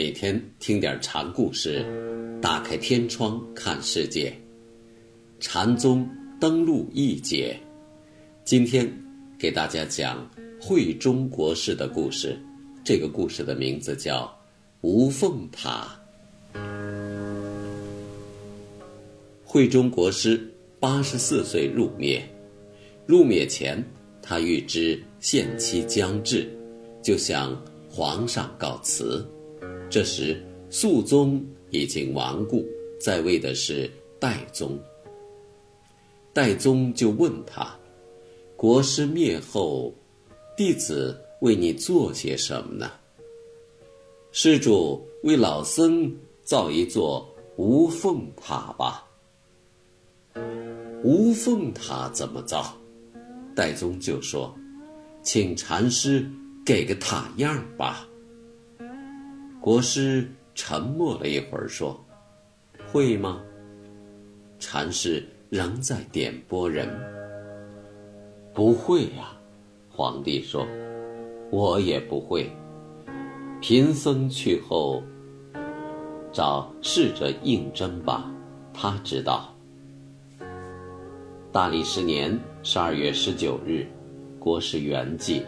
每天听点禅故事，打开天窗看世界。禅宗登陆一节，今天给大家讲慧中国师的故事。这个故事的名字叫《无凤塔》。慧中国师八十四岁入灭，入灭前，他预知限期将至，就向皇上告辞。这时，肃宗已经亡故，在位的是代宗。代宗就问他：“国师灭后，弟子为你做些什么呢？”施主为老僧造一座无凤塔吧。无凤塔怎么造？代宗就说：“请禅师给个塔样吧。”国师沉默了一会儿，说：“会吗？”禅师仍在点拨人。不会呀，皇帝说：“我也不会。贫僧去后，找侍者应征吧，他知道。”大历十年十二月十九日，国师圆寂，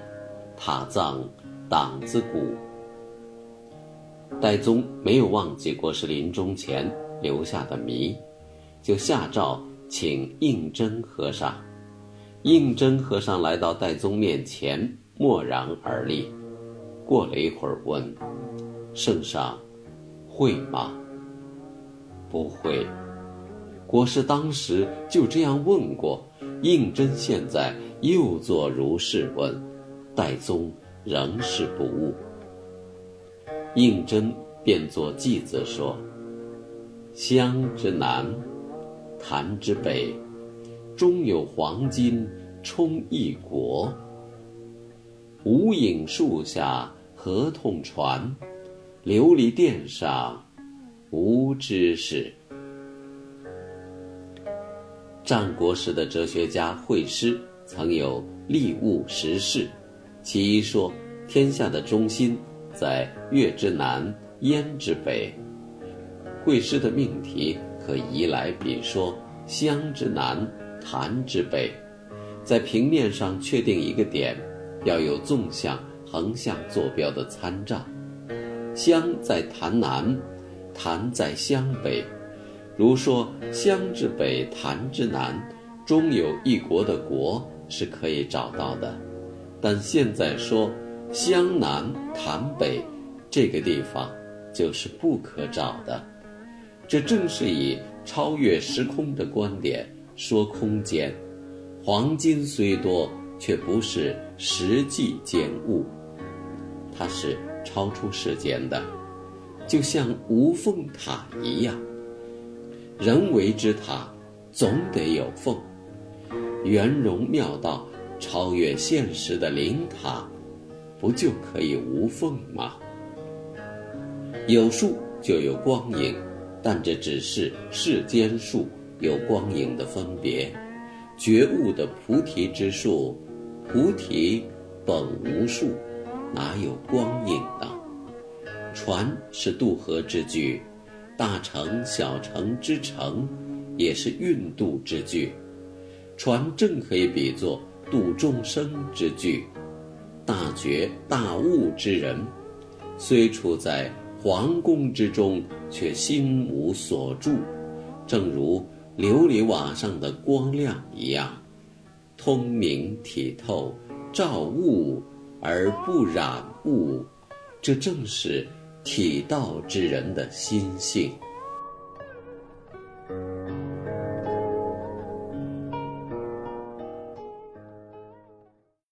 塔葬党子谷。戴宗没有忘记国师临终前留下的谜，就下诏请应真和尚。应真和尚来到戴宗面前，默然而立。过了一会儿，问：“圣上，会吗？”“不会。”国师当时就这样问过。应真现在又作如是问，戴宗仍是不悟。应真便作偈子说：“湘之南，潭之北，中有黄金充一国。无影树下何痛传？琉璃殿上无知识。”战国时的哲学家惠施曾有立物实事，其一说天下的中心。在月之南，燕之北。会师的命题可移来比说湘之南，潭之北。在平面上确定一个点，要有纵向、横向坐标的参照。湘在潭南，潭在湘北。如说湘之北，潭之南，中有一国的国是可以找到的。但现在说。湘南潭北，这个地方就是不可找的。这正是以超越时空的观点说空间。黄金虽多，却不是实际见物，它是超出时间的，就像无缝塔一样。人为之塔，总得有缝。圆融妙道，超越现实的灵塔。不就可以无缝吗？有树就有光影，但这只是世间树有光影的分别。觉悟的菩提之树，菩提本无树，哪有光影呢？船是渡河之具，大城小城之城，也是运渡之具。船正可以比作渡众生之具。大觉大悟之人，虽处在皇宫之中，却心无所住，正如琉璃瓦上的光亮一样，通明体透，照物而不染物，这正是体道之人的心性。